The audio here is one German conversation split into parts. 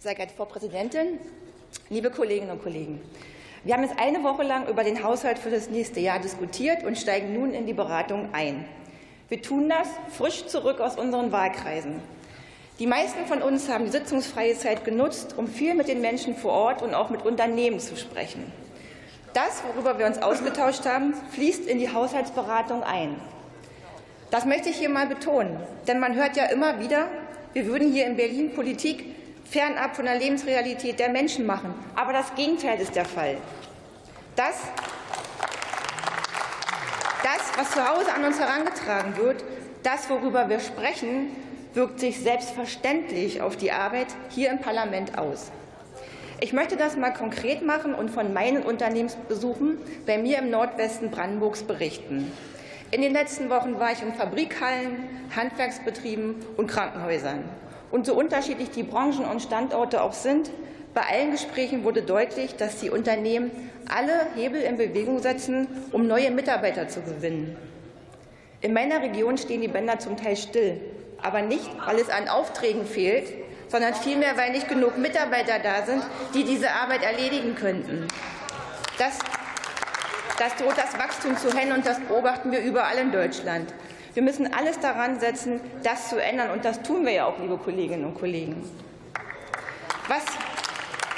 Sehr geehrte Frau Präsidentin, liebe Kolleginnen und Kollegen! Wir haben jetzt eine Woche lang über den Haushalt für das nächste Jahr diskutiert und steigen nun in die Beratung ein. Wir tun das frisch zurück aus unseren Wahlkreisen. Die meisten von uns haben die sitzungsfreie Zeit genutzt, um viel mit den Menschen vor Ort und auch mit Unternehmen zu sprechen. Das, worüber wir uns ausgetauscht haben, fließt in die Haushaltsberatung ein. Das möchte ich hier mal betonen, denn man hört ja immer wieder, wir würden hier in Berlin Politik fernab von der Lebensrealität der Menschen machen. Aber das Gegenteil ist der Fall. Das, das was zu Hause an uns herangetragen wird, das, worüber wir sprechen, wirkt sich selbstverständlich auf die Arbeit hier im Parlament aus. Ich möchte das mal konkret machen und von meinen Unternehmensbesuchen bei mir im Nordwesten Brandenburgs berichten. In den letzten Wochen war ich in Fabrikhallen, Handwerksbetrieben und Krankenhäusern. Und so unterschiedlich die Branchen und Standorte auch sind, bei allen Gesprächen wurde deutlich, dass die Unternehmen alle Hebel in Bewegung setzen, um neue Mitarbeiter zu gewinnen. In meiner Region stehen die Bänder zum Teil still, aber nicht, weil es an Aufträgen fehlt, sondern vielmehr, weil nicht genug Mitarbeiter da sind, die diese Arbeit erledigen könnten. Das, das droht das Wachstum zu hemmen, und das beobachten wir überall in Deutschland. Wir müssen alles daran setzen, das zu ändern, und das tun wir ja auch, liebe Kolleginnen und Kollegen. Was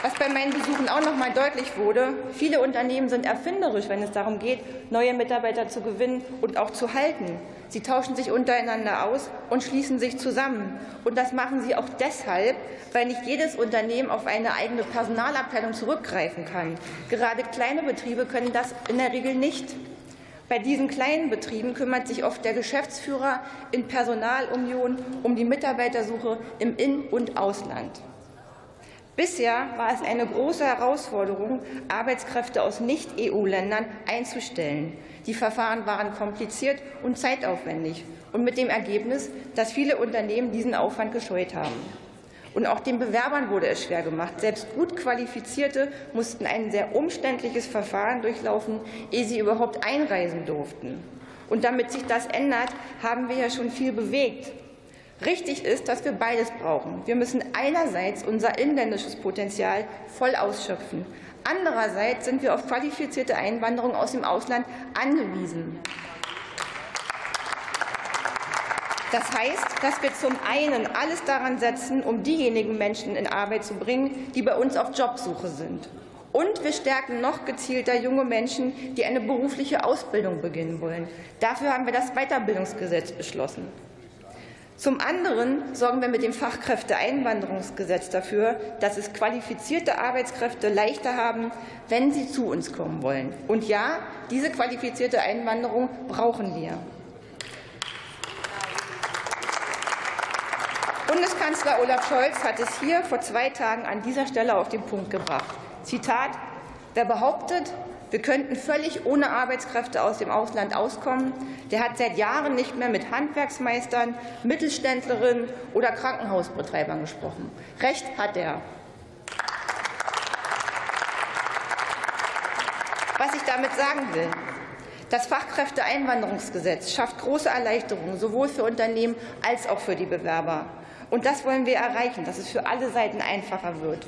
was bei meinen Besuchen auch noch mal deutlich wurde, viele Unternehmen sind erfinderisch, wenn es darum geht, neue Mitarbeiter zu gewinnen und auch zu halten. Sie tauschen sich untereinander aus und schließen sich zusammen. Und das machen sie auch deshalb, weil nicht jedes Unternehmen auf eine eigene Personalabteilung zurückgreifen kann. Gerade kleine Betriebe können das in der Regel nicht. Bei diesen kleinen Betrieben kümmert sich oft der Geschäftsführer in Personalunion um die Mitarbeitersuche im In- und Ausland. Bisher war es eine große Herausforderung, Arbeitskräfte aus Nicht-EU-Ländern einzustellen. Die Verfahren waren kompliziert und zeitaufwendig und mit dem Ergebnis, dass viele Unternehmen diesen Aufwand gescheut haben. Und auch den Bewerbern wurde es schwer gemacht. Selbst gut Qualifizierte mussten ein sehr umständliches Verfahren durchlaufen, ehe sie überhaupt einreisen durften. Und damit sich das ändert, haben wir ja schon viel bewegt. Richtig ist, dass wir beides brauchen. Wir müssen einerseits unser inländisches Potenzial voll ausschöpfen. Andererseits sind wir auf qualifizierte Einwanderung aus dem Ausland angewiesen. Das heißt, dass wir zum einen alles daran setzen, um diejenigen Menschen in Arbeit zu bringen, die bei uns auf Jobsuche sind. Und wir stärken noch gezielter junge Menschen, die eine berufliche Ausbildung beginnen wollen. Dafür haben wir das Weiterbildungsgesetz beschlossen. Zum anderen sorgen wir mit dem Fachkräfteeinwanderungsgesetz dafür, dass es qualifizierte Arbeitskräfte leichter haben, wenn sie zu uns kommen wollen. Und ja, diese qualifizierte Einwanderung brauchen wir. Bundeskanzler Olaf Scholz hat es hier vor zwei Tagen an dieser Stelle auf den Punkt gebracht. Zitat Wer behauptet, wir könnten völlig ohne Arbeitskräfte aus dem Ausland auskommen. Der hat seit Jahren nicht mehr mit Handwerksmeistern, Mittelständlerinnen oder Krankenhausbetreibern gesprochen. Recht hat er. Was ich damit sagen will, das Fachkräfteeinwanderungsgesetz schafft große Erleichterungen sowohl für Unternehmen als auch für die Bewerber. Und das wollen wir erreichen, dass es für alle Seiten einfacher wird.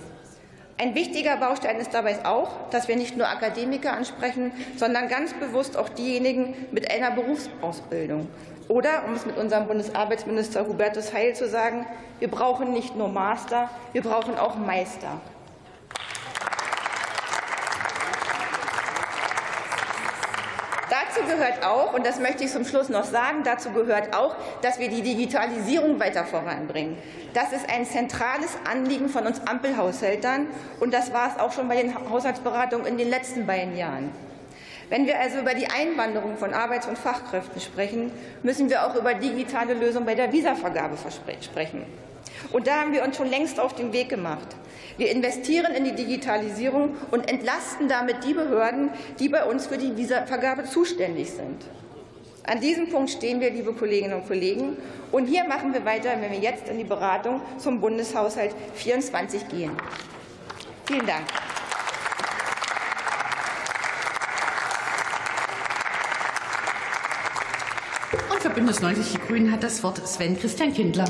Ein wichtiger Baustein ist dabei auch, dass wir nicht nur Akademiker ansprechen, sondern ganz bewusst auch diejenigen mit einer Berufsausbildung. Oder, um es mit unserem Bundesarbeitsminister Hubertus Heil zu sagen, wir brauchen nicht nur Master, wir brauchen auch Meister. Dazu gehört auch, und das möchte ich zum Schluss noch sagen, dazu gehört auch, dass wir die Digitalisierung weiter voranbringen. Das ist ein zentrales Anliegen von uns Ampelhaushältern, und das war es auch schon bei den Haushaltsberatungen in den letzten beiden Jahren. Wenn wir also über die Einwanderung von Arbeits- und Fachkräften sprechen, müssen wir auch über digitale Lösungen bei der Visavergabe sprechen. Und da haben wir uns schon längst auf den Weg gemacht. Wir investieren in die Digitalisierung und entlasten damit die Behörden, die bei uns für die Visavergabe zuständig sind. An diesem Punkt stehen wir, liebe Kolleginnen und Kollegen. Und hier machen wir weiter, wenn wir jetzt in die Beratung zum Bundeshaushalt 24 gehen. Vielen Dank. Und für Bündnis 90 Die Grünen hat das Wort Sven Christian Kindler.